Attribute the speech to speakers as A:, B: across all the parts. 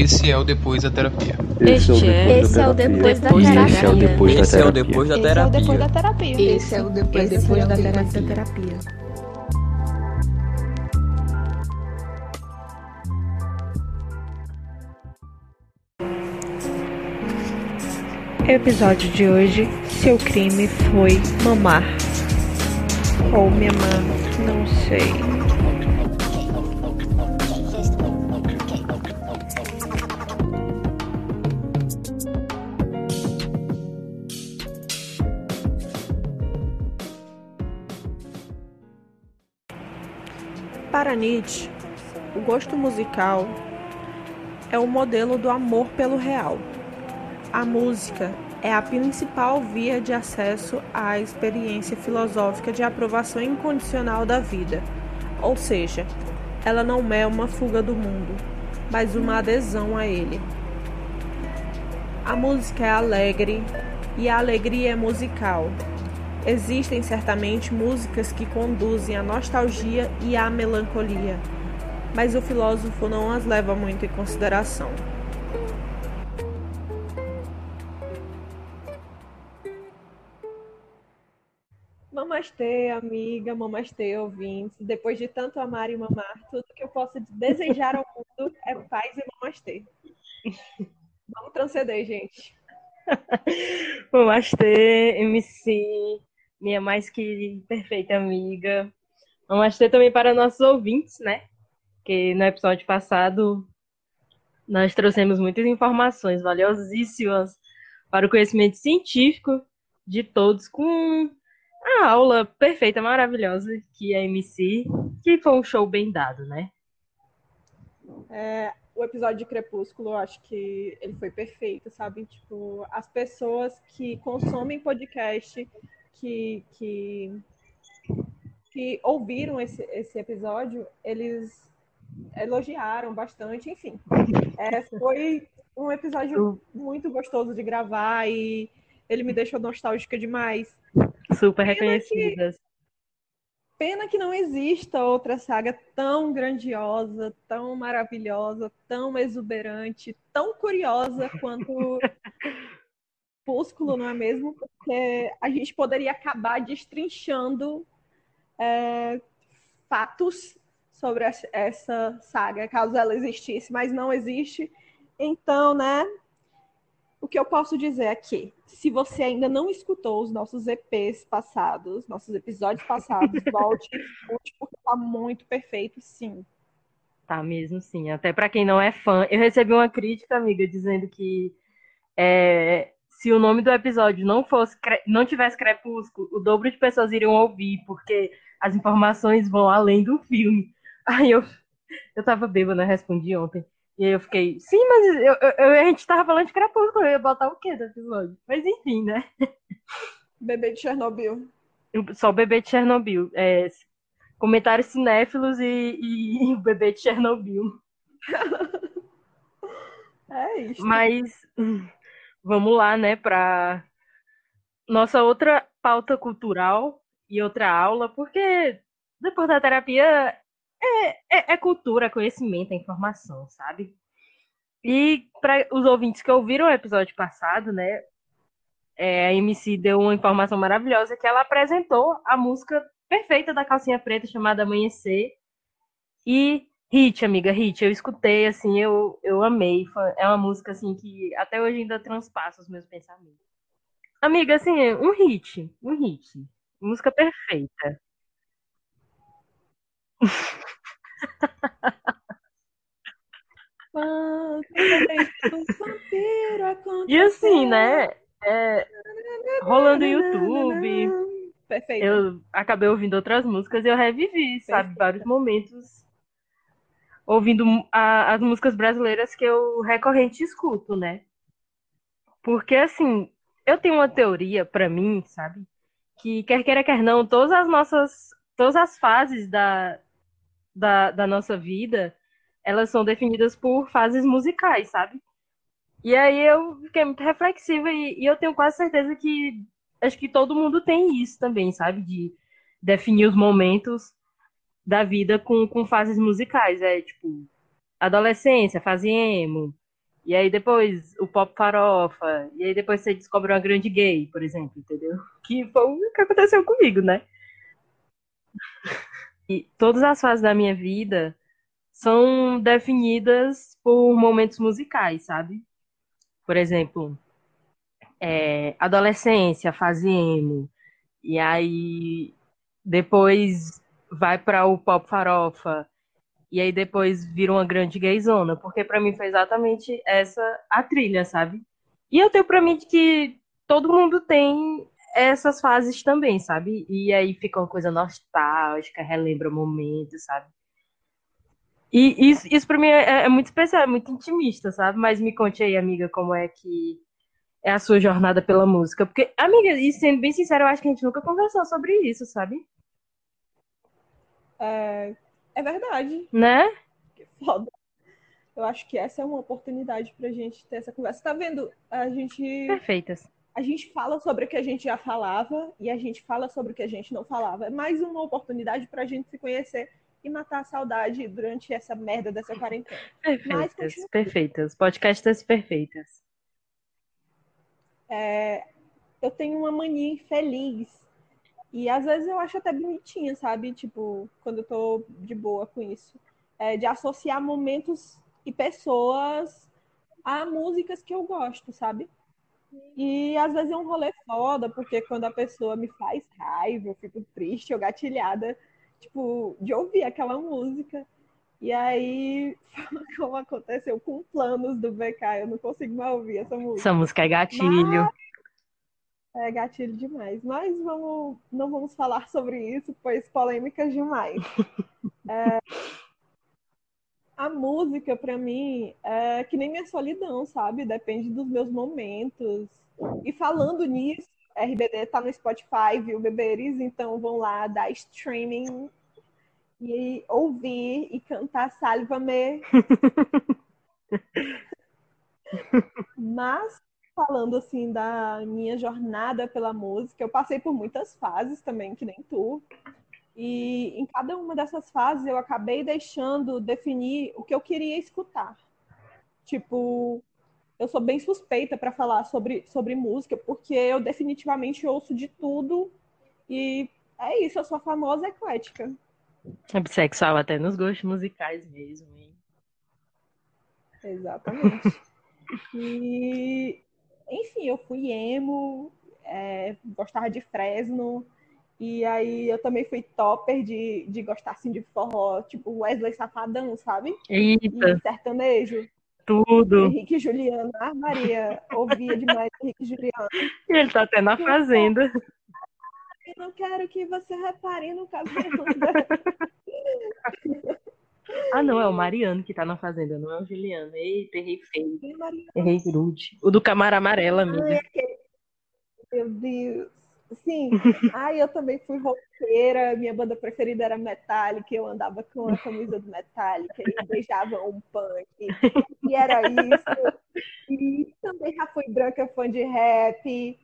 A: Esse é o depois da terapia.
B: Este é.
C: Esse é o depois da terapia.
D: Esse é o depois da
E: é
D: terapia.
E: depois da
F: Esse é o depois
E: terapia.
F: da terapia.
C: Esse é o depois,
F: é
C: da terapia.
F: da terapia.
G: Episódio de hoje: Seu crime foi mamar. Ou me amar, não sei. Para Nietzsche, o gosto musical é o modelo do amor pelo real. A música é a principal via de acesso à experiência filosófica de aprovação incondicional da vida, ou seja, ela não é uma fuga do mundo, mas uma adesão a ele. A música é alegre e a alegria é musical. Existem certamente músicas que conduzem à nostalgia e à melancolia, mas o filósofo não as leva muito em consideração. Mamastê, amiga, mamastê, ouvintes. Depois de tanto amar e mamar, tudo que eu posso desejar ao mundo é paz e mamastê. Vamos transcender, gente.
B: Namastê, MC, minha mais que perfeita amiga. Namastê também para nossos ouvintes, né? Que no episódio passado nós trouxemos muitas informações valiosíssimas para o conhecimento científico de todos com a aula perfeita, maravilhosa que é MC, que foi um show bem dado, né?
G: É, o episódio de Crepúsculo, eu acho que ele foi perfeito, sabe? Tipo, as pessoas que consomem podcast, que, que, que ouviram esse, esse episódio, eles elogiaram bastante, enfim. É, foi um episódio muito gostoso de gravar e ele me deixou nostálgica demais.
B: Super reconhecidas.
G: Pena que não exista outra saga tão grandiosa, tão maravilhosa, tão exuberante, tão curiosa quanto Púsculo, não é mesmo? Porque a gente poderia acabar destrinchando é, fatos sobre essa- saga, caso ela existisse, mas não existe. Então, né? O que eu posso dizer é que, se você ainda não escutou os nossos EPs passados, nossos episódios passados, volte escute, porque tá muito perfeito, sim.
B: Tá mesmo, sim. Até pra quem não é fã, eu recebi uma crítica, amiga, dizendo que é, se o nome do episódio não fosse, não tivesse Crepúsculo, o dobro de pessoas iriam ouvir, porque as informações vão além do filme. Aí eu, eu tava bêbada, eu respondi ontem. E aí eu fiquei, sim, mas eu, eu- a gente tava falando de Crepúsculo, eu ia botar o quê do episódio? Mas enfim, né?
G: Bebê de Chernobyl.
B: Só o bebê de Chernobyl. É, comentários cinéfilos e, e o bebê de Chernobyl.
G: É isso.
B: Mas hum, vamos lá, né, para nossa outra pauta cultural e outra aula, porque depois da terapia é, é, é cultura, conhecimento, é informação, sabe? E para os ouvintes que ouviram o episódio passado, né, é, a MC deu uma informação maravilhosa que ela apresentou a música perfeita da calcinha preta chamada Amanhecer. E Hit, amiga, Hit, eu escutei, assim, eu, eu amei. É uma música, assim, que até hoje ainda transpassa os meus pensamentos. Amiga, assim, um hit, um hit. Música perfeita. E assim, né, é, rolando no YouTube,
G: Perfeito.
B: eu acabei ouvindo outras músicas e eu revivi, sabe, vários momentos ouvindo a- as músicas brasileiras que eu recorrente escuto, né? Porque assim, eu tenho uma teoria pra mim, sabe? Que quer queira quer não, todas as nossas, todas as fases da, da, da nossa vida, elas são definidas por fases musicais, sabe? E aí eu fiquei muito reflexiva e, e eu tenho quase certeza que acho que todo mundo tem isso também, sabe? De definir os momentos da vida com, com fases musicais. É tipo, adolescência, fase emo, E aí depois o pop farofa. E aí depois você descobre uma grande gay, por exemplo, entendeu? Que foi o que aconteceu comigo, né? E todas as fases da minha vida são definidas por momentos musicais, sabe? Por exemplo, é, adolescência, fase emo. E aí depois vai para o pop farofa. E aí depois vira uma grande gayzona, porque para mim foi exatamente essa a trilha, sabe? E eu tenho para mim que todo mundo tem essas fases também, sabe? E aí fica uma coisa nostálgica, relembra momentos, sabe? E isso, isso pra mim é, é, muito especial, é muito intimista, sabe? Mas me conte aí, amiga, como é que é a sua jornada pela música. Porque, amiga, e sendo bem sincero, eu acho que a gente nunca conversou sobre isso, sabe?
G: É, é verdade.
B: Né?
G: Que foda. Eu acho que essa é uma oportunidade pra gente ter essa conversa. Tá vendo? A gente.
B: Perfeitas.
G: A gente fala sobre o que a gente já falava e a gente fala sobre o que a gente não falava. É mais uma oportunidade pra gente se conhecer e matar a saudade durante essa merda dessa quarentena.
B: Perfeitas, Mas, perfeitas. Podcasts perfeitas.
G: É, eu tenho uma mania infeliz. E às vezes eu acho até bonitinha, sabe? Tipo, quando eu tô de boa com isso. É, de associar momentos e pessoas a músicas que eu gosto, sabe? E às vezes é um rolê foda, porque quando a pessoa me faz raiva, eu fico triste ou gatilhada, tipo, de ouvir aquela música. E aí, como aconteceu com planos do BK, eu não consigo mais ouvir essa música.
B: Essa música é gatilho. Mas...
G: É gatilho demais. Mas vamos, não vamos falar sobre isso, pois polêmicas demais. é... A música, para mim, é que nem minha solidão, sabe? Depende dos meus momentos. E falando nisso, RBD tá no Spotify, viu, beberes? Então vão lá dar streaming e ouvir e cantar Salva-me. Mas, falando assim da minha jornada pela música, eu passei por muitas fases também, que nem tu. E em cada uma dessas fases eu acabei deixando definir o que eu queria escutar. Tipo, eu sou bem suspeita para falar sobre, sobre música, porque eu definitivamente ouço de tudo e é isso, eu sou a famosa eclética.
B: É bissexual até nos gostos musicais mesmo. Hein?
G: Exatamente. e, enfim, eu fui emo, é, gostava de Fresno, e aí eu também fui topper de, de gostar assim de forró, tipo Wesley Safadão, sabe?
B: Eita.
G: E sertanejo.
B: Tudo.
G: Henrique Juliano, ah, Maria, ouvia demais Henrique Juliano.
B: E ele tá até na fazenda.
G: Eu não quero que você repare no cabelo.
B: Ah, não, é o Mariano que tá na fazenda, não é o Juliano. Eita, errei feio. Errei grude. O do Camara Amarela, amiga.
G: Meu Deus. Sim. Ai, eu também fui roqueira. Minha banda preferida era Metallica. Eu andava com a camisa do Metallica e beijava um punk. E era isso. E também já fui branca fã de rap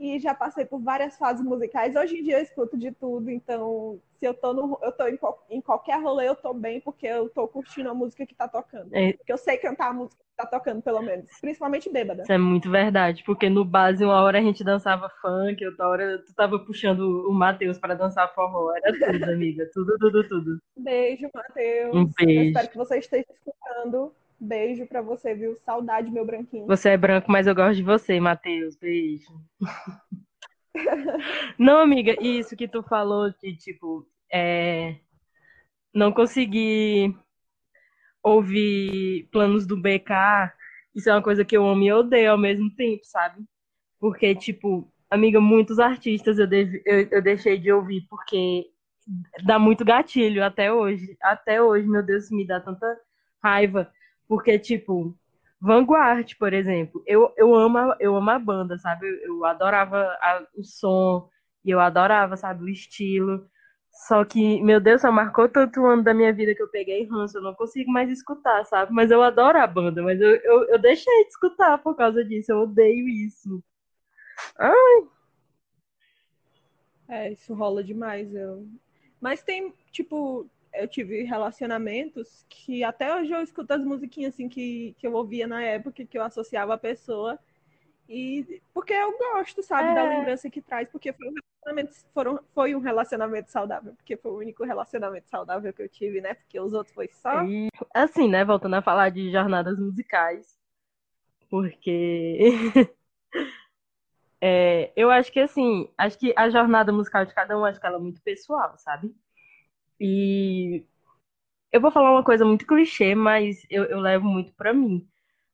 G: e já passei por várias fases musicais. Hoje em dia eu escuto de tudo, então se eu tô, no, eu tô em, em qualquer rolê, eu tô bem, porque eu tô curtindo a música que tá tocando. É. Porque eu sei cantar a música que tá tocando, pelo menos. Principalmente bêbada.
B: Isso é muito verdade, porque no base, uma hora a gente dançava funk, outra hora tu tava puxando o Matheus para dançar forró. Era tudo, amiga. Tudo, tudo, tudo.
G: Beijo, Matheus.
B: Um beijo. Eu
G: espero que você esteja escutando. Beijo pra você, viu? Saudade, meu branquinho.
B: Você é branco, mas eu gosto de você, Matheus. Beijo. não, amiga, isso que tu falou de, tipo, é... não conseguir ouvir planos do BK, isso é uma coisa que eu amo e odeio ao mesmo tempo, sabe? Porque, tipo, amiga, muitos artistas eu, deve... eu, eu deixei de ouvir porque dá muito gatilho até hoje. Até hoje, meu Deus, me dá tanta raiva porque, tipo, Vanguard, por exemplo, eu, eu, amo, eu amo a banda, sabe? Eu, eu adorava a, o som, e eu adorava, sabe, o estilo. Só que, meu Deus, só marcou tanto ano da minha vida que eu peguei ranço, eu não consigo mais escutar, sabe? Mas eu adoro a banda, mas eu, eu, eu deixei de escutar por causa disso, eu odeio isso. Ai.
G: É, isso rola demais. Eu... Mas tem, tipo, eu tive relacionamentos que até hoje eu escuto as musiquinhas assim que, que eu ouvia na época, que eu associava a pessoa. E porque eu gosto, sabe, é. da lembrança que traz, porque foi um relacionamento, foram, foi um relacionamento saudável, porque foi o único relacionamento saudável que eu tive, né? Porque os outros foi só.
B: E, assim, né? Voltando a falar de jornadas musicais, porque é, eu acho que assim, acho que a jornada musical de cada um, acho que ela é muito pessoal, sabe? E eu vou falar uma coisa muito clichê, mas eu, eu levo muito para mim.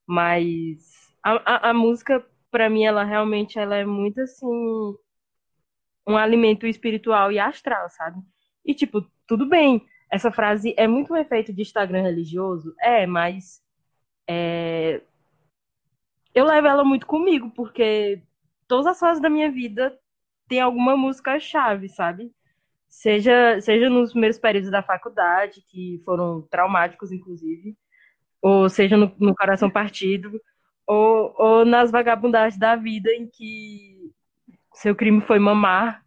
B: Mas a, a, a música para mim, ela realmente ela é muito assim um alimento espiritual e astral, sabe? E tipo, tudo bem, essa frase é muito um efeito de Instagram religioso, é, mas é... eu levo ela muito comigo, porque todas as fases da minha vida tem alguma música chave, sabe? Seja, seja nos primeiros períodos da faculdade, que foram traumáticos, inclusive, ou seja no, no Coração Partido, ou, ou nas vagabundagens da vida em que seu crime foi mamar,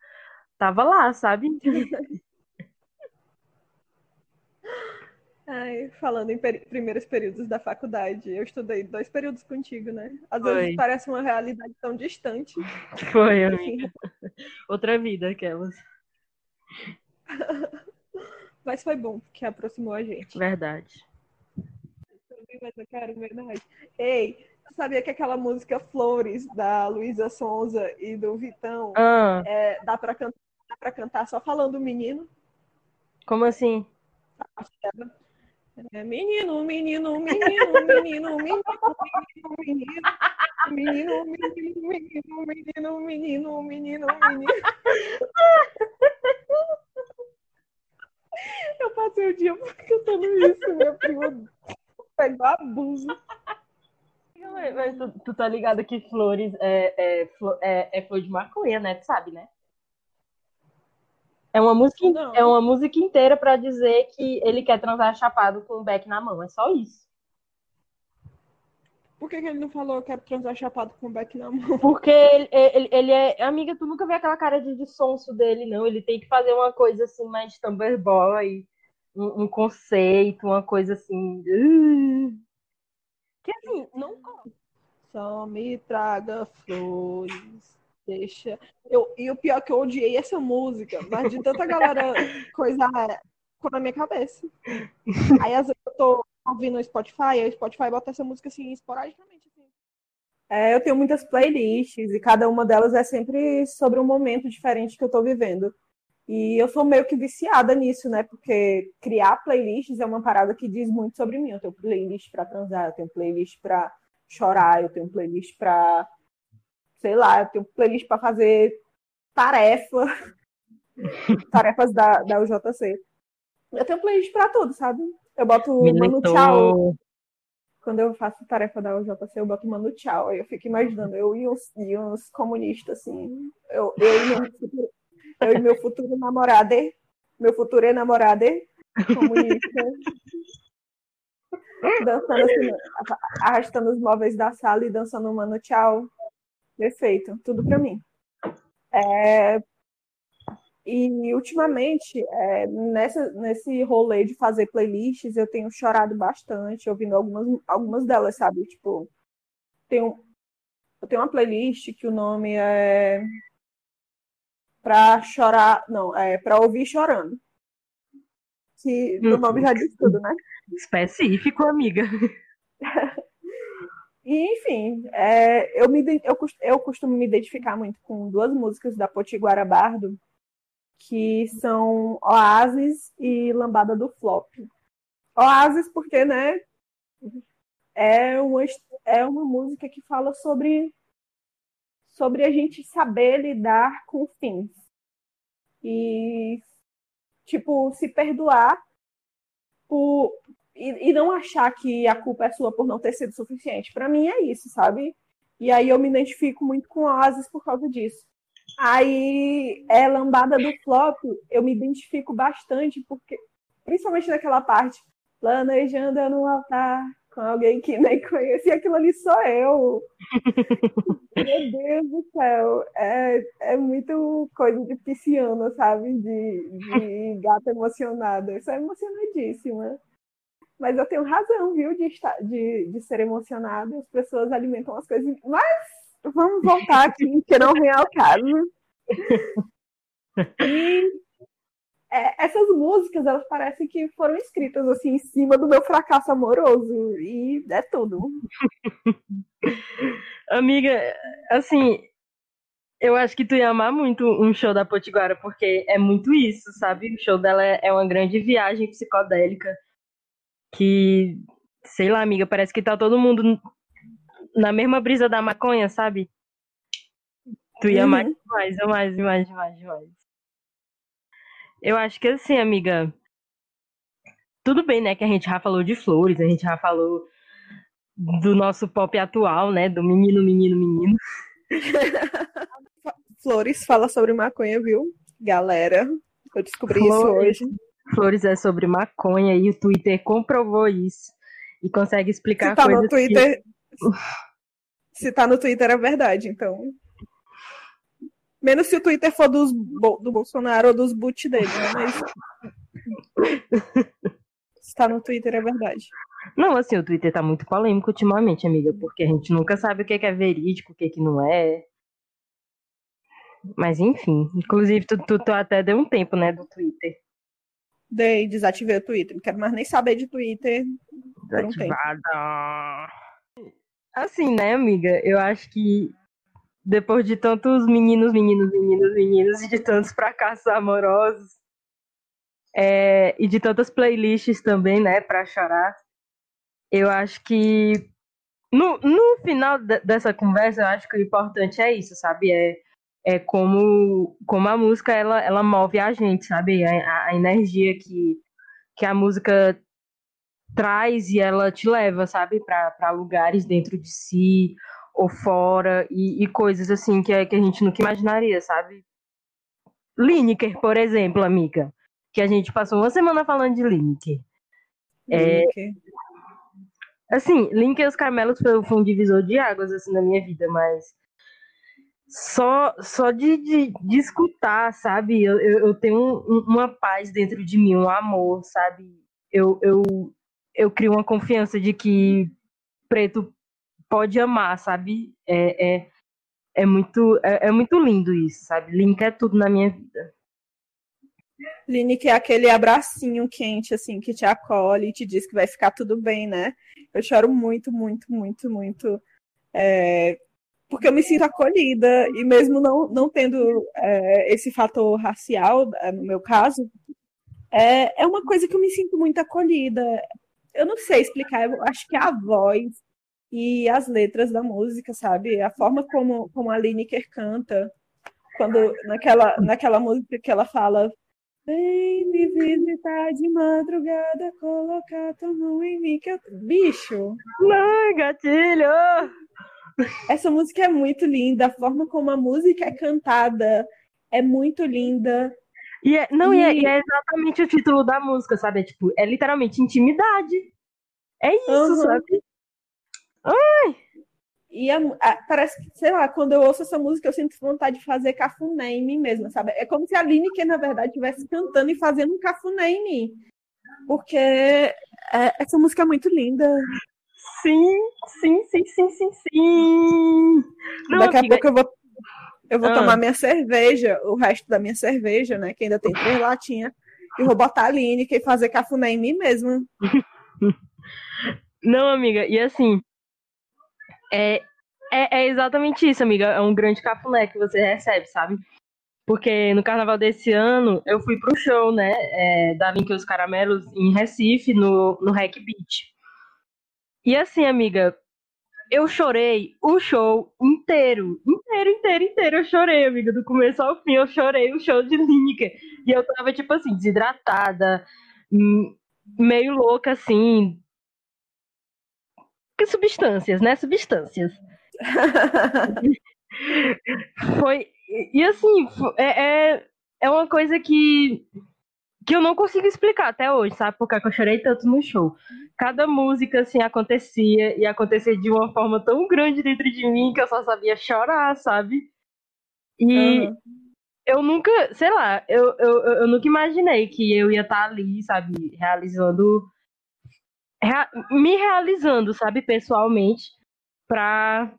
B: tava lá, sabe?
G: Ai, falando em peri primeiros períodos da faculdade, eu estudei dois períodos contigo, né? Às foi. vezes parece uma realidade tão distante.
B: Foi, amiga. Outra vida, aquelas.
G: Mas foi bom, porque aproximou a gente.
B: Verdade.
G: Mas eu quero verdade. Ei, sabia que aquela música Flores, da Luísa Sonza e do Vitão, ah. é, dá, pra cantar, dá pra cantar só falando menino?
B: Como assim?
G: Menino, menino, menino, menino, menino, menino, menino. Menino, menino, menino, menino, menino, menino, menino. Eu passei o dia cantando isso, meu primo pegou abuso.
B: Mas tu, tu tá ligado que flores é, é, é, é flor de maconha, né? Tu sabe, né? É uma música, é uma música inteira para dizer que ele quer transar chapado com o beck na mão. É só isso.
G: Por que, que ele não falou que quer transar chapado com o beck na mão?
B: Porque ele, ele, ele, é. Amiga, tu nunca vê aquela cara de, sonso dele, não. Ele tem que fazer uma coisa assim mais Tumblr boy, um, um conceito, uma coisa assim. Que assim, não
G: Só me traga flores. Deixa. Eu, e o pior é que eu odiei essa música, mas de tanta galera coisa ficou na minha cabeça. Aí às vezes eu tô ouvindo no Spotify, aí o Spotify bota essa música assim esporadicamente. Assim. É, eu tenho muitas playlists e cada uma delas é sempre sobre um momento diferente que eu tô vivendo. E eu sou meio que viciada nisso, né? Porque criar playlists é uma parada que diz muito sobre mim. Eu tenho playlist para transar, eu tenho playlist para chorar, eu tenho playlist para sei lá, eu tenho playlist para fazer tarefa, tarefas da, da UJC. Eu tenho playlist para tudo, sabe? Eu boto Mano Tchau. Quando eu faço tarefa da UJC, eu boto Mano Tchau. Aí eu fico imaginando, eu e uns, e uns comunistas, assim. Eu, eu e meu eu e meu futuro namorado, meu futuro namorado, comunista, dançando assim, arrastando os móveis da sala e dançando mano tchau. Perfeito, tudo para mim. É, e ultimamente, é, nessa, nesse rolê de fazer playlists, eu tenho chorado bastante, ouvindo algumas, algumas delas, sabe? Tipo, tenho, eu tenho uma playlist que o nome é para chorar, não, é para ouvir chorando. Que o nome já diz tudo, né?
B: Específico, amiga.
G: e, enfim, é, eu, me, eu, eu costumo me identificar muito com duas músicas da Potiguara Bardo, que são Oasis e Lambada do Flop. Oasis porque, né, é uma, é uma música que fala sobre sobre a gente saber lidar com fins. E, tipo, se perdoar por, e, e não achar que a culpa é sua por não ter sido suficiente. Para mim é isso, sabe? E aí eu me identifico muito com Oasis por causa disso. Aí, é lambada do flop, eu me identifico bastante, porque, principalmente naquela parte, planejando no altar com alguém que nem conheci, aquilo ali sou eu. Meu Deus do céu, é, é muito coisa de pisciana, sabe? De, de gata emocionada. Eu sou emocionadíssima. Mas eu tenho razão, viu, de, estar, de, de ser emocionada. As pessoas alimentam as coisas. Mas vamos voltar aqui, que não vem ao caso. E é, essas músicas, elas parecem que foram escritas assim em cima do meu fracasso amoroso. E é tudo.
B: Amiga, assim, eu acho que tu ia amar muito um show da Potiguara, porque é muito isso, sabe? O show dela é, é uma grande viagem psicodélica. Que, sei lá, amiga, parece que tá todo mundo na mesma brisa da maconha, sabe? Tu ia uhum. mais demais, demais, demais, demais, demais. Eu acho que assim, amiga. Tudo bem, né? Que a gente já falou de flores, a gente já falou do nosso pop atual, né? Do menino, menino, menino.
G: flores fala sobre maconha, viu? Galera, eu descobri flores, isso hoje.
B: Flores é sobre maconha e o Twitter comprovou isso. E consegue explicar
G: Se tá
B: coisas
G: no Twitter. Que... Se tá no Twitter é verdade, então. Menos se o Twitter for dos, do Bolsonaro ou dos boot dele, né? Mas. Está no Twitter, é verdade.
B: Não, assim, o Twitter tá muito polêmico ultimamente, amiga, porque a gente nunca sabe o que é verídico, o que, que não é. Mas enfim, inclusive tu, tu, tu, até deu um tempo, né, do Twitter.
G: Dei, desativei o Twitter. Não quero mais nem saber de Twitter.
B: Desativada. Um assim, né, amiga? Eu acho que depois de tantos meninos, meninos, meninos, meninos, e de tantos fracassos amorosos, é, e de tantas playlists também, né, para chorar, eu acho que no, no final dessa conversa, eu acho que o importante é isso, sabe? É, é como, como a música ela, ela move a gente, sabe? A, a energia que, que a música traz e ela te leva, sabe, para lugares dentro de si ou fora e, e, coisas assim que, que a gente nunca imaginaria, sabe? Lineker, por exemplo, amiga, que a gente passou uma semana falando de Lineker. É, assim, Lineker e os Carmelos foi, foi, um divisor de águas assim na minha vida, mas só só de, de, de escutar, sabe? Eu, eu, eu tenho um, uma paz dentro de mim, um amor, sabe? Eu, eu, eu crio uma confiança de que preto pode amar, sabe? É, é, é, muito, é, é muito lindo isso, sabe? Link é tudo na minha vida.
G: Link é aquele abracinho quente, assim, que te acolhe e te diz que vai ficar tudo bem, né? Eu choro muito, muito, muito, muito. É, porque eu me sinto acolhida, e mesmo não, não tendo é, esse fator racial, é, no meu caso, é, é uma coisa que eu me sinto muito acolhida. Eu não sei explicar, eu acho que a voz e as letras da música, sabe? A forma como, como a Lineker canta, quando naquela, naquela música que ela fala Vem me visitar de madrugada, colocar tua mão em mim, que eu... Bicho!
B: Não, gatilho!
G: Essa música é muito linda, a forma como a música é cantada é muito linda.
B: E é, não, e... E, é, é, exatamente o título da música, sabe? É, tipo, é literalmente intimidade. É isso, uhum. sabe? Ai!
G: E a, a, parece que, sei lá, quando eu ouço essa música, eu sinto vontade de fazer cafuné em mim mesma, sabe? É como se a Lineker, na verdade, estivesse cantando e fazendo um cafuné em mim. Porque é, essa música é muito linda.
B: Sim, sim, sim, sim, sim, sim.
G: Não, Daqui a pouco eu vou, eu vou ah. tomar minha cerveja, o resto da minha cerveja, né? Que ainda tem três latinhas, e vou botar a Lineker e fazer cafuné em mim mesma.
B: Não, amiga, e assim, é, é, é, exatamente isso, amiga. É um grande cafuné que você recebe, sabe? Porque no carnaval desse ano eu fui pro show, né? É, da Link os Caramelos em Recife, no, no Hack Beat. E assim, amiga, eu chorei o show inteiro. Inteiro, inteiro, inteiro. Eu chorei, amiga. Do começo ao fim, eu chorei o show de Lineker. E eu tava, tipo assim, desidratada, hum, meio louca, assim, que substâncias, né? Substâncias. foi. E assim, é, é, é uma coisa que, que eu não consigo explicar até hoje, sabe? Porque eu chorei tanto no show. Cada música, assim, acontecia e acontecia de uma forma tão grande dentro de mim que eu só sabia chorar, sabe? E uhum. eu nunca, sei lá, eu, eu, eu nunca imaginei que eu ia estar ali, sabe? Realizando. Rea, me realizando, sabe? Pessoalmente, pra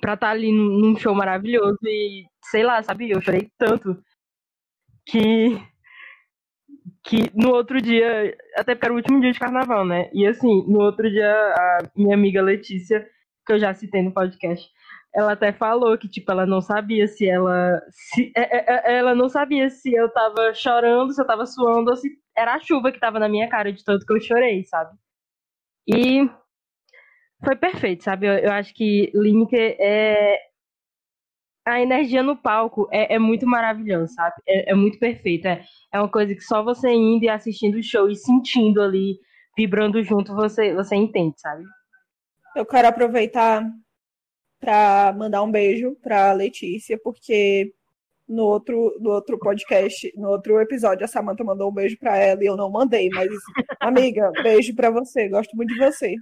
B: pra estar ali num show maravilhoso e, sei lá, sabe? Eu chorei tanto que que no outro dia, até porque era o último dia de carnaval, né? E assim, no outro dia, a minha amiga Letícia, que eu já citei no podcast, ela até falou que, tipo, ela não sabia se ela. Se, é, é, é, ela não sabia se eu tava chorando, se eu tava suando, ou se era a chuva que tava na minha cara de tanto que eu chorei, sabe? E foi perfeito, sabe? Eu, eu acho que Lineker é. A energia no palco é, é muito maravilhosa, sabe? É, é muito perfeita. É, é uma coisa que só você indo e assistindo o show e sentindo ali, vibrando junto, você, você entende, sabe?
G: Eu quero aproveitar para mandar um beijo para Letícia, porque no outro, no outro podcast, no outro episódio, a Samantha mandou um beijo para ela e eu não mandei, mas amiga, beijo para você, gosto muito de você.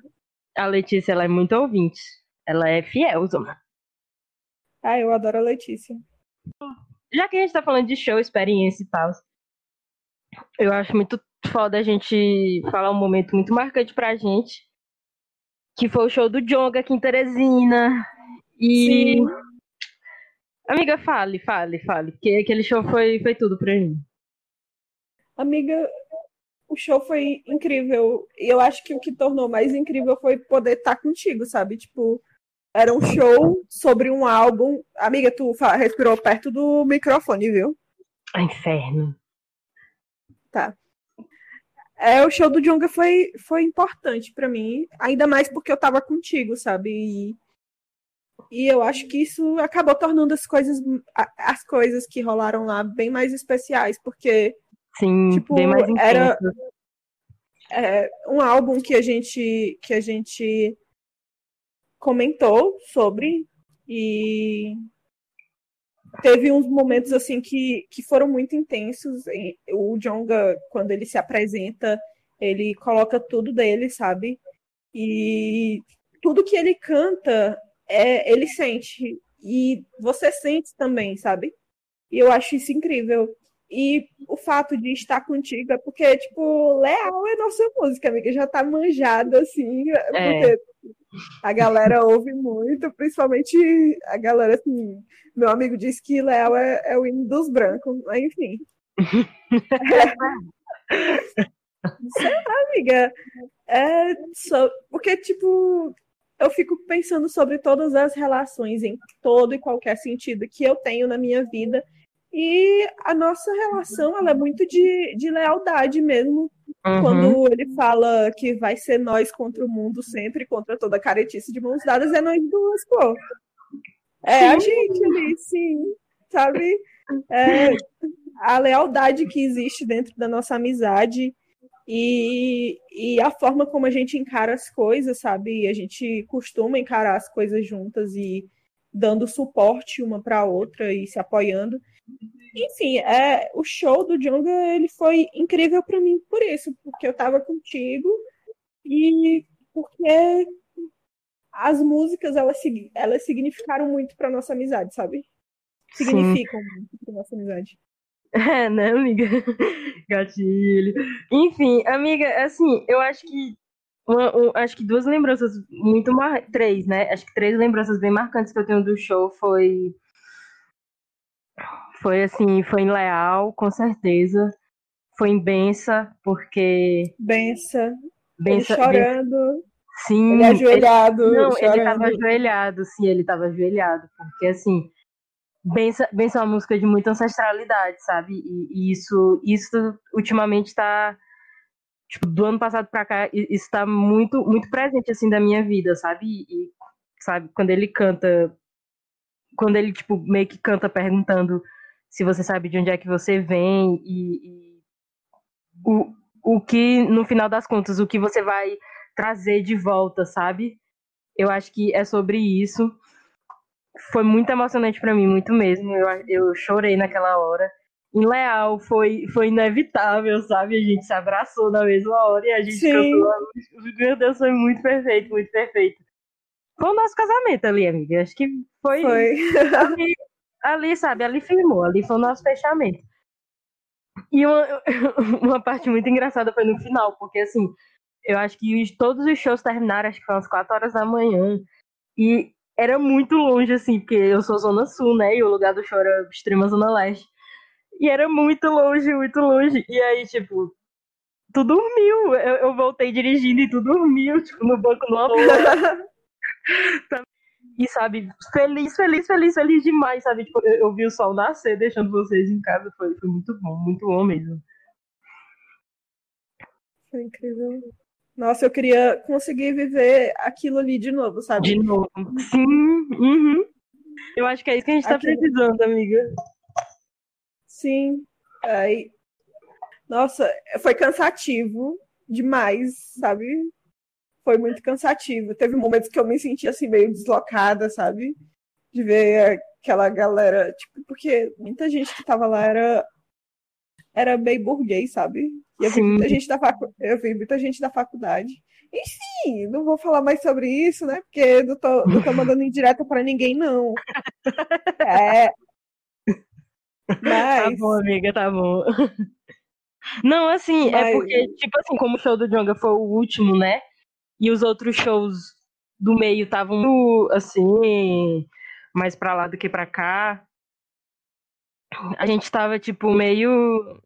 B: A Letícia, ela é muito ouvinte. Ela é fiel, Zona.
G: Ah, eu adoro a Letícia.
B: Já que a gente tá falando de show, experiência e tal, eu acho muito foda a gente falar um momento muito marcante pra gente, que foi o show do Jonga aqui em Teresina. E. Sim. Amiga, fale, fale, fale, porque aquele show foi, foi tudo pra mim.
G: Amiga, o show foi incrível. E eu acho que o que tornou mais incrível foi poder estar tá contigo, sabe? Tipo, era um show sobre um álbum. Amiga, tu respirou perto do microfone, viu?
B: Ah, inferno.
G: Tá. É, o show do Jonga foi, foi importante para mim, ainda mais porque eu tava contigo, sabe? E, e eu acho que isso acabou tornando as coisas, as coisas que rolaram lá bem mais especiais, porque
B: Sim, tipo, bem mais intenso.
G: Era é, um álbum que a gente que a gente comentou sobre e teve uns momentos assim que, que foram muito intensos. O Jonga, quando ele se apresenta, ele coloca tudo dele, sabe? E tudo que ele canta, é, ele sente. E você sente também, sabe? E eu acho isso incrível. E o fato de estar contigo é porque, tipo, Leal é nossa música, amiga, já tá manjada, assim, é. porque a galera ouve muito, principalmente a galera, assim, meu amigo disse que Leal é, é o hino dos brancos, mas enfim. Sei lá, amiga. É, so, porque, tipo, eu fico pensando sobre todas as relações em todo e qualquer sentido que eu tenho na minha vida e a nossa relação ela é muito de, de lealdade mesmo. Uhum. Quando ele fala que vai ser nós contra o mundo sempre, contra toda a caretice de mãos dadas, é nós duas, pô. É sim. a gente ali, sim, sabe? É, a lealdade que existe dentro da nossa amizade e, e a forma como a gente encara as coisas, sabe? A gente costuma encarar as coisas juntas e dando suporte uma para outra e se apoiando. Enfim, é, o show do Jonga ele foi incrível para mim por isso, porque eu estava contigo e porque as músicas elas, elas significaram muito para nossa amizade, sabe? Significam Sim. muito para nossa amizade.
B: É, né, amiga? Gatilho. Enfim, amiga, assim, eu acho que uma, um, acho que duas lembranças muito mar... três, né? Acho que três lembranças bem marcantes que eu tenho do show foi foi assim, foi em Leal, com certeza. Foi em Bença, porque.
G: Bença. Bença ele chorando.
B: Sim.
G: Ele ajoelhado.
B: Ele, não, chorando. ele tava ajoelhado, sim, ele tava ajoelhado. Porque assim. Bença, Bença é uma música de muita ancestralidade, sabe? E, e isso, isso ultimamente tá. Tipo, do ano passado pra cá, isso tá muito, muito presente, assim, da minha vida, sabe? E, sabe, quando ele canta. Quando ele, tipo, meio que canta perguntando se você sabe de onde é que você vem e, e o, o que, no final das contas, o que você vai trazer de volta, sabe? Eu acho que é sobre isso. Foi muito emocionante para mim, muito mesmo. Eu, eu chorei naquela hora. em Leal foi, foi inevitável, sabe? A gente se abraçou na mesma hora e a gente
G: Sim.
B: cantou. Meu Deus, foi muito perfeito, muito perfeito. Foi o nosso casamento ali, amiga. Acho que foi,
G: Foi.
B: ali, sabe? Ali firmou, ali foi o nosso fechamento. E uma, uma parte muito engraçada foi no final, porque assim, eu acho que os- todos os shows terminaram, acho que foi umas 4 horas da manhã. E era muito longe, assim, porque eu sou Zona Sul, né? E o lugar do show era extrema Zona Leste. E era muito longe, muito longe. E aí, tipo, tu dormiu. Eu, eu voltei dirigindo e tu dormiu, tipo, no banco no. E, sabe, feliz, feliz, feliz, feliz demais, sabe? Tipo, eu, eu vi o sol nascer deixando vocês em casa. Foi, foi muito bom, muito bom mesmo.
G: Foi incrível. Nossa, eu queria conseguir viver aquilo ali de novo, sabe?
B: De novo. Sim, uhum. Eu acho que é isso que a gente tá
G: Aquele-
B: precisando, amiga.
G: Sim. Aí, nossa, foi cansativo demais, sabe? Foi muito cansativo. Teve momentos que eu me senti assim meio deslocada, sabe? De ver aquela galera, tipo, porque muita gente que tava lá era era bem burguês, sabe? E eu vi
B: Sim.
G: muita gente da facu... eu vi muita gente da faculdade. Enfim, não vou falar mais sobre isso, né? Porque não tô, não tô mandando indireta pra ninguém, não. É.
B: Tá
G: Mas
B: bom, amiga, tá bom. Não, assim, é
G: Mas-
B: porque, tipo assim, como o show do Jonga foi o último, né? E os outros shows do meio estavam, assim, mais pra lá do que pra cá. A gente tava, tipo, meio.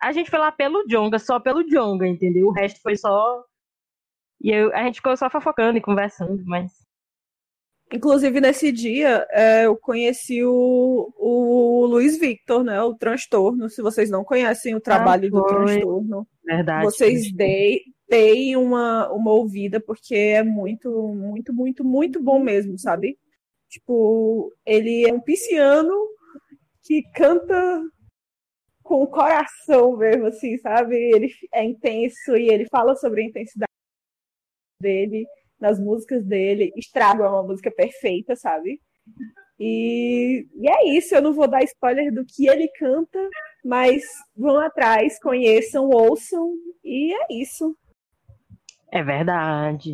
B: A gente foi lá pelo Jonga, só pelo Jonga, entendeu? O resto foi só. E eu, a gente ficou só fofocando e conversando, mas.
G: Inclusive, nesse dia, é, eu conheci o, o Luiz Victor, né? O Transtorno. Se vocês não conhecem o trabalho do
B: foi.
G: Transtorno,
B: Verdade.
G: vocês deem, deem uma, uma ouvida, porque é muito, muito, muito, muito bom mesmo, sabe? Tipo, ele é um pisciano que canta com o coração mesmo, assim, sabe? Ele é intenso e ele fala sobre a intensidade dele nas músicas dele. Estrago é uma música perfeita, sabe? E, e é isso, eu não vou dar spoiler do que ele canta, mas vão atrás, conheçam, ouçam, e é isso.
B: É verdade.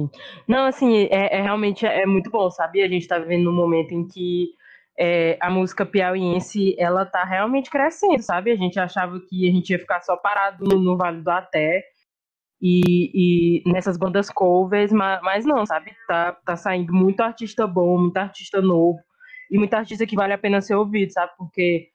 B: Não, assim, é, é realmente é muito bom, sabe? A gente tá vivendo num momento em que é, a música piauiense, ela tá realmente crescendo, sabe? A gente achava que a gente ia ficar só parado no, no Vale do Até e, e nessas bandas covers, mas, mas não, sabe? Tá, tá saindo muito artista bom, muito artista novo e muito artista que vale a pena ser ouvido, sabe? Porque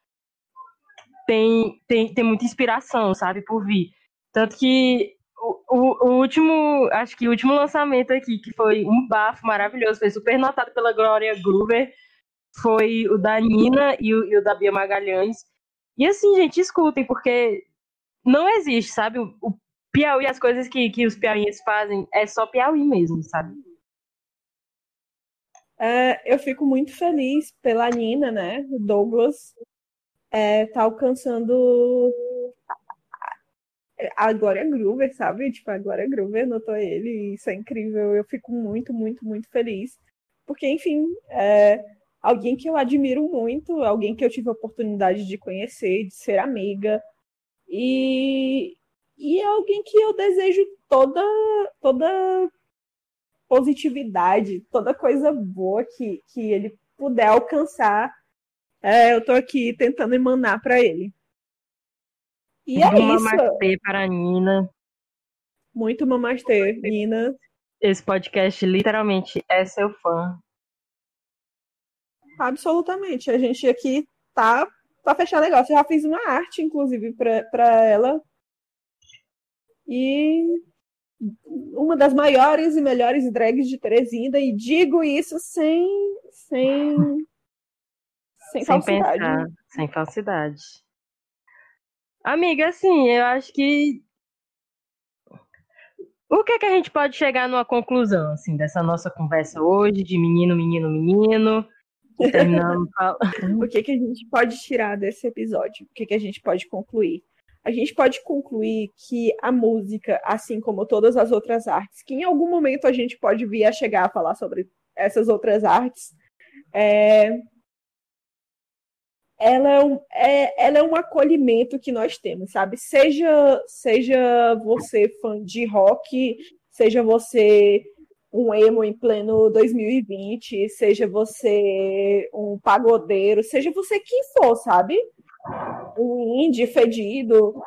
B: tem, tem, tem muita inspiração, sabe? Por vir. Tanto que o, o, último, acho que o último lançamento aqui, que foi um bafo maravilhoso, foi super notado pela Glória Groover, foi o da Nina e o, e o da Bia Magalhães. E assim, gente, escutem, porque não existe, sabe? O, o Piauí, as coisas que, que os piauienses fazem, é só Piauí mesmo, sabe?
G: É, eu fico muito feliz pela Nina, né? Douglas é, tá alcançando a Glória Groover, sabe? Tipo, a Glória Groover notou ele, e isso é incrível. Eu fico muito, muito, muito feliz. Porque, enfim, é alguém que eu admiro muito, alguém que eu tive a oportunidade de conhecer, de ser amiga. E, e é alguém que eu desejo toda, toda positividade, toda coisa boa que, que ele puder alcançar. É, eu tô aqui tentando emanar para ele. E é
B: Um
G: isso.
B: namastê para a Nina.
G: Muito mamastê, Nina.
B: Esse podcast literalmente é seu fã.
G: Absolutamente. A gente aqui tá pra fechar negócio. Eu já fiz uma arte, inclusive, pra, pra ela. E uma das maiores e melhores drags de Teresina, e digo isso sem sem sem,
B: Sem
G: falsidade.
B: pensar, sem falsidade. Amiga, assim, eu acho que. O que, que a gente pode chegar numa conclusão, assim, dessa nossa conversa hoje, de menino, menino, menino?
G: O que que a gente pode tirar desse episódio? O que que a gente pode concluir? A gente pode concluir que a música, assim como todas as outras artes, que em algum momento a gente pode vir a chegar a falar sobre essas outras artes, é, ela é, um, é, ela é um acolhimento que nós temos, sabe? Seja, seja você fã de rock, seja você um emo em pleno 2020, seja você um pagodeiro, seja você quem for, sabe? Um indie fedido,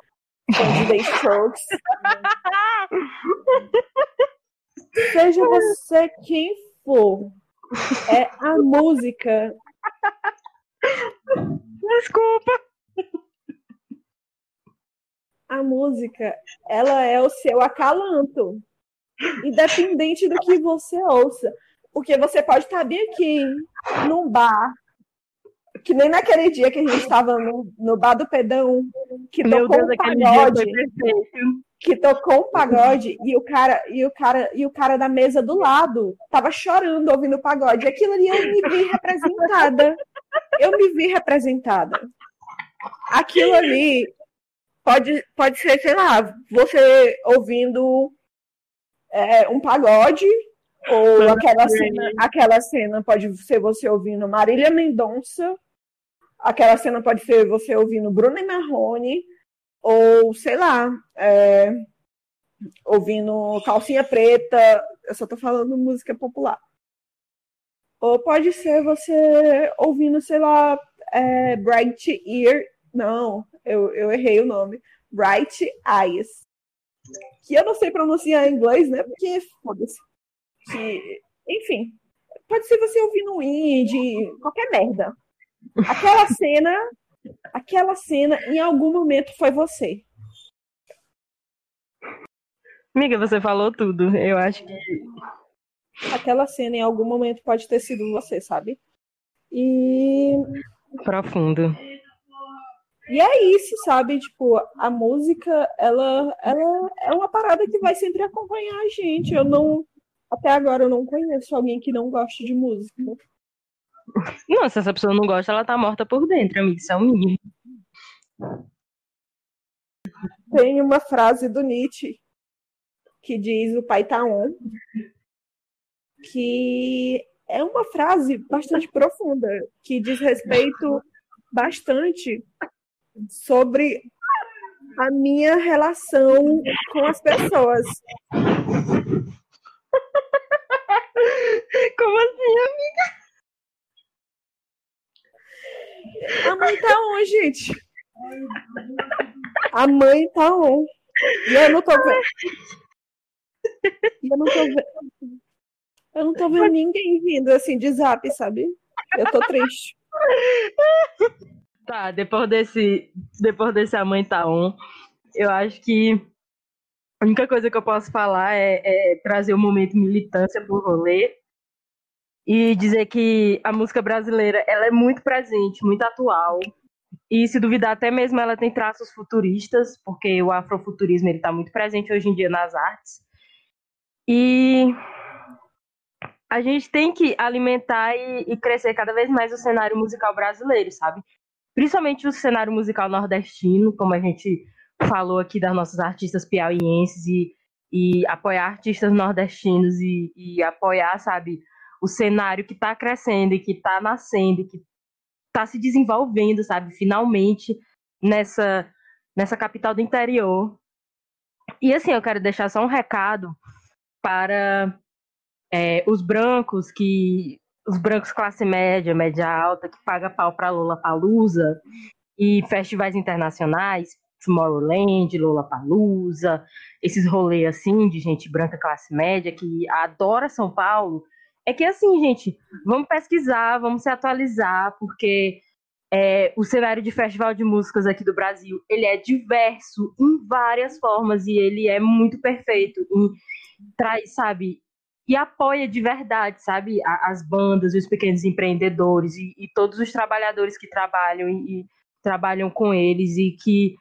G: de The Strokes. seja você quem for, é a música.
B: Desculpa.
G: A música, ela é o seu acalanto independente do que você ouça. Porque você pode estar bem aqui num bar, que nem naquele dia que a gente estava no, no bar do Pedão, que Meu tocou Deus, um pagode, que tocou um pagode e o cara e o cara e o cara da mesa do lado tava chorando ouvindo o pagode. Aquilo ali eu me vi representada. Eu me vi representada. Aquilo ali pode pode ser, sei lá, você ouvindo é, um pagode, ou aquela cena, aquela cena pode ser você ouvindo Marília Mendonça, aquela cena pode ser você ouvindo Bruna Marrone, ou sei lá, é, ouvindo Calcinha Preta, eu só tô falando música popular. Ou pode ser você ouvindo, sei lá, é, Bright Ear, não, eu, eu errei o nome, Bright Eyes que eu não sei pronunciar em inglês, né? Porque foda-se. Que, enfim, pode ser você ouvindo um indie, qualquer merda. Aquela cena, aquela cena, em algum momento foi você.
B: Amiga, você falou tudo. Eu acho que.
G: Aquela cena, em algum momento, pode ter sido você, sabe? E.
B: Profundo.
G: E é isso, sabe? Tipo, a música, ela, ela é uma parada que vai sempre acompanhar a gente. Eu não. Até agora eu não conheço alguém que não goste de música.
B: Não, se essa pessoa não gosta, ela tá morta por dentro, amigo. Isso é um mínimo.
G: Tem uma frase do Nietzsche que diz o pai tá on, que é uma frase bastante profunda, que diz respeito bastante sobre a minha relação com as pessoas.
B: Como assim, amiga?
G: A mãe tá on, gente. A mãe tá on. E eu não tô vendo. Eu não tô vendo. Eu não tô vendo ninguém vindo assim de zap, sabe? Eu tô triste.
B: Tá, depois desse, depois desse A Mãe Tá On, eu acho que a única coisa que eu posso falar é, é trazer o um momento militância pro rolê e dizer que a música brasileira ela é muito presente, muito atual. E se duvidar, até mesmo ela tem traços futuristas, porque o afrofuturismo está muito presente hoje em dia nas artes. E a gente tem que alimentar e, e, crescer cada vez mais o cenário musical brasileiro, sabe? principalmente o cenário musical nordestino, como a gente falou aqui das nossas artistas piauienses e, e apoiar artistas nordestinos e, e apoiar, sabe, o cenário que está crescendo e que está nascendo e que está se desenvolvendo, sabe, finalmente nessa nessa capital do interior. E assim, eu quero deixar só um recado para é, os brancos que os brancos classe média, média alta, que paga pau pra Lula Palusa e festivais internacionais, Tomorrowland, Lula Palusa, esses rolês assim de gente branca classe média que adora São Paulo, é que assim, gente, vamos pesquisar, vamos se atualizar, porque é, o cenário de festival de músicas aqui do Brasil, ele é diverso em várias formas e ele é muito perfeito em traz, sabe, e apoia de verdade, sabe, as bandas, os pequenos empreendedores e, e todos os trabalhadores que trabalham e, e, trabalham com eles e que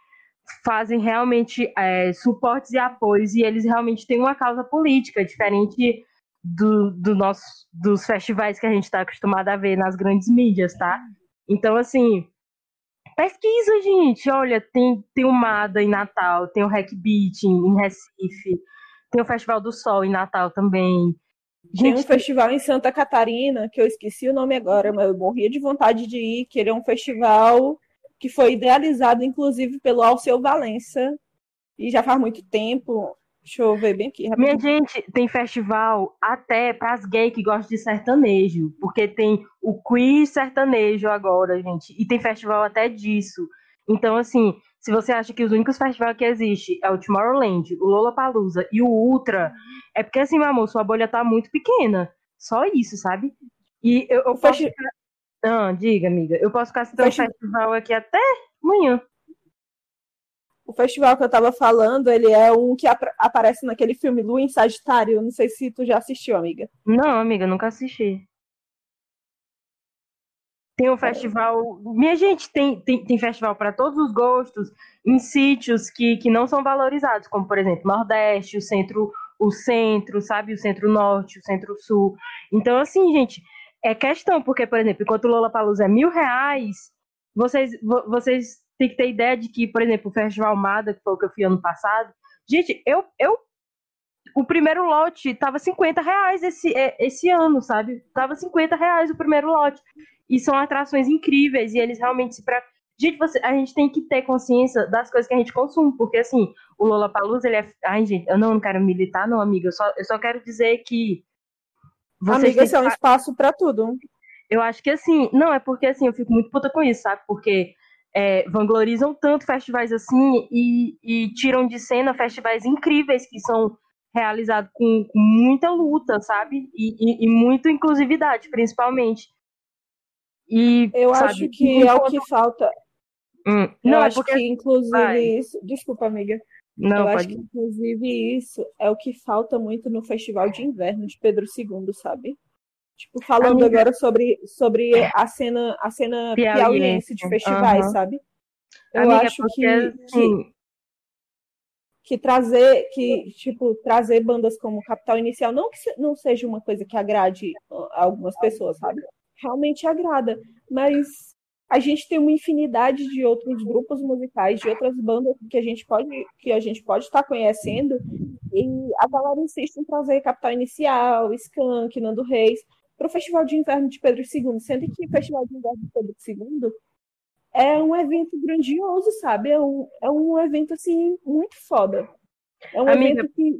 B: fazem realmente é, suportes e apoios e eles realmente têm uma causa política diferente do, do nosso, dos festivais que a gente está acostumado a ver nas grandes mídias, tá? Então, assim, pesquisa, gente. Olha, tem, tem o MADA em Natal, tem o Hack Beat em, em Recife, tem o Festival do Sol em Natal também.
G: Gente, tem um festival em Santa Catarina, que eu esqueci o nome agora, mas eu morria de vontade de ir, que ele é um festival que foi idealizado, inclusive, pelo Alceu Valença, e já faz muito tempo. Deixa eu ver bem aqui.
B: Rapidinho. Minha gente, tem festival até para as gays que gostam de sertanejo, porque tem o quiz sertanejo agora, gente, e tem festival até disso. Então, assim, se você acha que os únicos festivais que existe é o Tomorrowland, o Lollapalooza e o Ultra, é porque assim, meu amor, sua bolha tá muito pequena. Só isso, sabe? E eu, eu posso. Ficar... Ah, diga, amiga. Eu posso ficar citando Festi... festival aqui até amanhã.
G: O festival que eu tava falando, ele é um que ap aparece naquele filme Lua em Sagitário. Não sei se tu já assistiu, amiga.
B: Não, amiga, nunca assisti. Tem um festival. Minha gente, tem, tem, tem festival para todos os gostos, em sítios que, que não são valorizados, como, por exemplo, Nordeste, o centro, o centro, sabe? O centro-norte, o centro-sul. Então, assim, gente, é questão, porque, por exemplo, enquanto o Lola Palusa é mil reais, vocês, vocês têm que ter ideia de que, por exemplo, o Festival Mada, que foi o que eu fui ano passado, gente, eu, eu o primeiro lote tava 50 reais esse, é, esse ano, sabe? Tava 50 reais o primeiro lote. E são atrações incríveis, e eles realmente se. Pra... Gente, você, a gente tem que ter consciência das coisas que a gente consome, porque assim, o Lola Palusa, ele é. Ai, gente, eu não quero militar, não, amiga. Eu só, eu só quero dizer que.
G: Amiga, esse é um espaço para tudo.
B: Eu acho que assim, não, é porque assim, eu fico muito puta com isso, sabe? Porque é, vanglorizam tanto festivais assim e, e, tiram de cena festivais incríveis que são realizados com, com muita luta, sabe? E, e, e muita inclusividade, principalmente.
G: E, eu sabe, acho que é o que falta. Hum, não, eu é acho porque... que, inclusive, Vai. isso. Desculpa, amiga. Não, eu pode... acho que, inclusive, isso é o que falta muito no Festival de Inverno de Pedro II, sabe? Tipo, falando amiga... agora sobre, sobre a cena, a cena piauiense de festivais, uhum. sabe? Eu amiga, acho porque, que, assim... que, que trazer, que, tipo, trazer bandas como Capital Inicial, não que não seja uma coisa que agrade algumas pessoas, sabe? realmente agrada. Mas a gente tem uma infinidade de outros grupos musicais, de outras bandas que a gente pode que a gente pode estar conhecendo e a galera insiste em trazer Capital Inicial, Skank, Nando Reis para o Festival de Inverno de Pedro II, sendo que o Festival de Inverno de Pedro II é um evento grandioso, sabe? É um, é um evento assim muito foda. É um Amiga... evento que,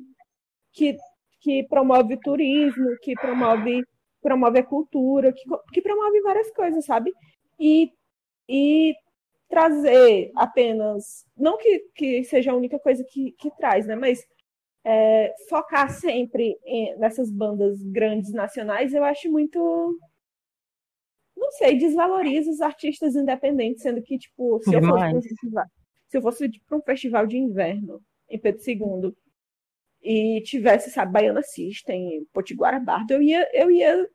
G: que, que promove turismo, que promove promove a cultura, que, que promove várias coisas, sabe? E, e trazer apenas, não que, que seja a única coisa que, que traz, né? Mas é, focar sempre em, nessas bandas grandes nacionais, eu acho muito. Não sei, desvaloriza os artistas independentes, sendo que, tipo, se eu fosse, um festival, se eu fosse para um festival de inverno em Pedro II e tivesse, sabe, Baiana System, Potiguara Bardo, eu ia, eu ia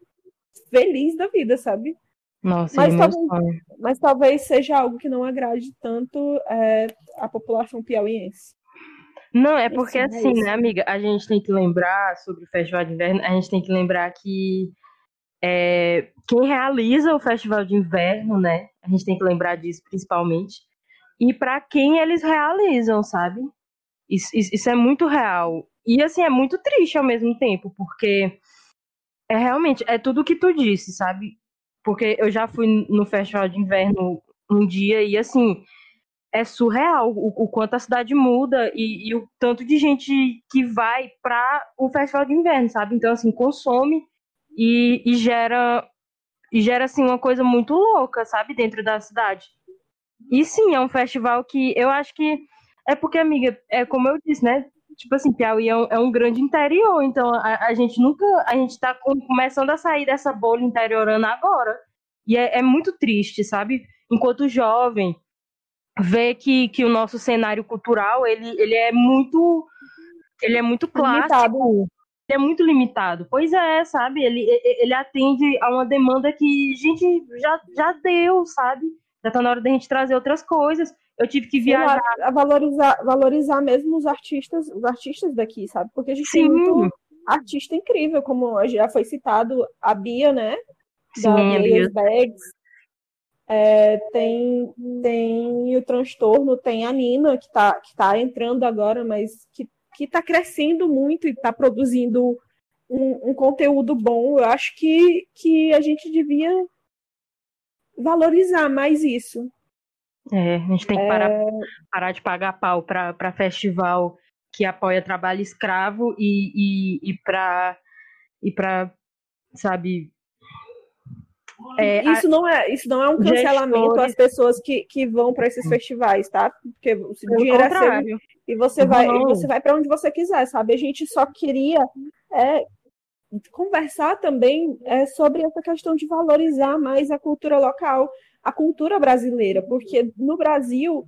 G: feliz da vida, sabe?
B: Nossa,
G: mas, talvez, mas talvez seja algo que não agrade tanto é, a população piauiense.
B: Não, é porque assim, né, amiga, a gente tem que lembrar sobre o Festival de Inverno, a gente tem que lembrar que é, quem realiza o Festival de Inverno, né, a gente tem que lembrar disso principalmente, e para quem eles realizam, sabe? Isso, isso, isso é muito real. E assim, é muito triste ao mesmo tempo, porque é realmente, é tudo o que tu disse, sabe? Porque eu já fui no festival de inverno um dia e assim, é surreal o, o quanto a cidade muda e, e, o tanto de gente que vai para o festival de inverno, sabe? Então, assim, consome e, e gera e gera assim uma coisa muito louca, sabe, dentro da cidade. E sim, é um festival que eu acho que é porque, amiga, é como eu disse, né? tipo assim, Piauí é um, é um grande interior, então a, a, gente nunca, a gente tá começando a sair dessa bolha interiorana agora. E é, é muito triste, sabe? Enquanto jovem, ver que, que o nosso cenário cultural, ele, ele é muito, ele é muito clássico. Limitado. É muito limitado. Pois é, sabe? Ele, ele atende a uma demanda que, gente, já, já deu, sabe? Já tá na hora da gente trazer outras coisas eu tive que viajar.
G: a valorizar, valorizar mesmo os artistas, os artistas daqui, sabe? Porque a gente Sim. tem muito artista incrível, como já foi citado a Bia, né?
B: Sim, da Bia
G: Bags. É, tem, tem o transtorno, tem a Nina, que está que tá entrando agora, mas que, que tá crescendo muito e está produzindo um, um, conteúdo bom. Eu acho que, que a gente devia valorizar mais isso.
B: É, a gente tem que parar, é... parar de pagar pau para festival que apoia trabalho escravo e, e, e para, e sabe,
G: é, isso, a... não é, isso não é um cancelamento gestores... às pessoas que, que vão para esses festivais, tá? Porque o dinheiro é seu e você vai, e você vai para onde você quiser, sabe? A gente só queria é, conversar também é, sobre essa questão de valorizar mais a cultura local, a cultura brasileira, porque no Brasil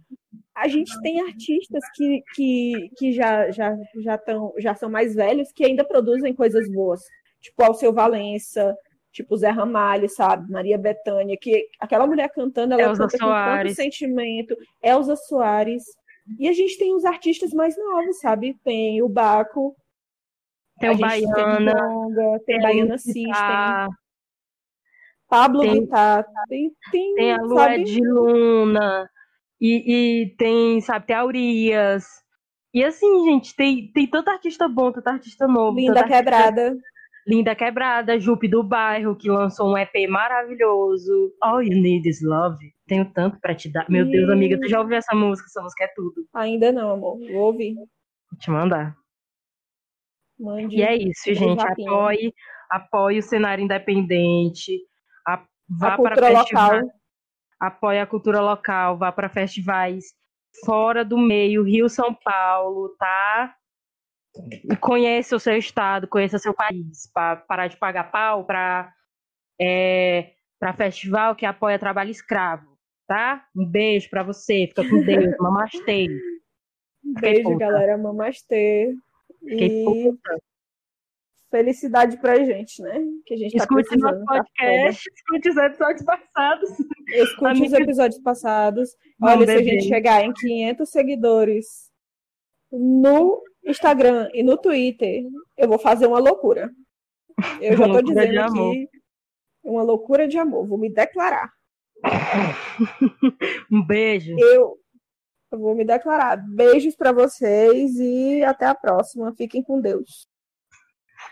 G: a gente tem artistas que, que, que já, já, já, tão, já são mais velhos que ainda produzem coisas boas, tipo Alceu Valença, tipo Zé Ramalho, sabe? Maria Bethânia, que aquela mulher cantando, ela Elza canta Soares. com tanto sentimento. Elza Soares. E a gente tem os artistas mais novos, sabe? Tem o Baco,
B: tem o Baiana,
G: tem, Longa, tem, tem Baiana System, Pablo tem, Vittar, tem, tem,
B: tem a Lua de Luna, e, e tem, sabe, tem a Urias. E assim, gente, tem, tem tanto artista bom, tanto artista novo.
G: Linda Quebrada. Artista
B: Linda Quebrada, Jupe do Bairro, que lançou um EP maravilhoso. All You Need Is Love. Tenho tanto pra te dar. Meu Deus, amiga, tu já ouviu essa música? Essa música é tudo.
G: Ainda não, amor. Vou ouvir.
B: Vou te mandar. Mande e é isso, gente. Apoie, apoie o cenário independente. A, vá a para local. Apoie a cultura local. Vá para festivais fora do meio, Rio, São Paulo, tá? Conheça o seu estado, conheça seu país, para parar de pagar pau para é, para festival que apoia trabalho escravo, tá? Um beijo para você, fica com Deus, mamastê.
G: Beijo, puta. galera, mamastê. Fiquei e puta. felicidade pra gente, né? Que a gente tá
B: escute tá nosso podcast, escute os episódios passados.
G: Escute os episódios passados. Olha, se a gente chegar em 500 seguidores no Instagram e no Twitter, eu vou fazer uma loucura. Eu já tô dizendo aqui uma loucura de amor, vou me declarar.
B: um beijo.
G: Eu, eu vou me declarar. Beijos para vocês e até a próxima. Fiquem com Deus.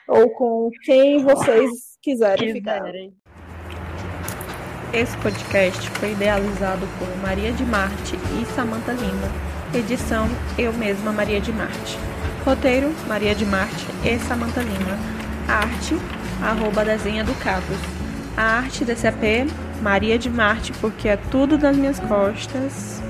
G: Ou com quem vocês quiserem, quiserem. ficar. Esse podcast foi idealizado por Maria de Marte e Samantha Lima. Edição Eu Mesma Maria de Marte. Roteiro, Maria de Marte e Samanta Lima. Arte, arroba desenha do Capos. A arte desse AP, Maria de Marte, porque é tudo das minhas costas.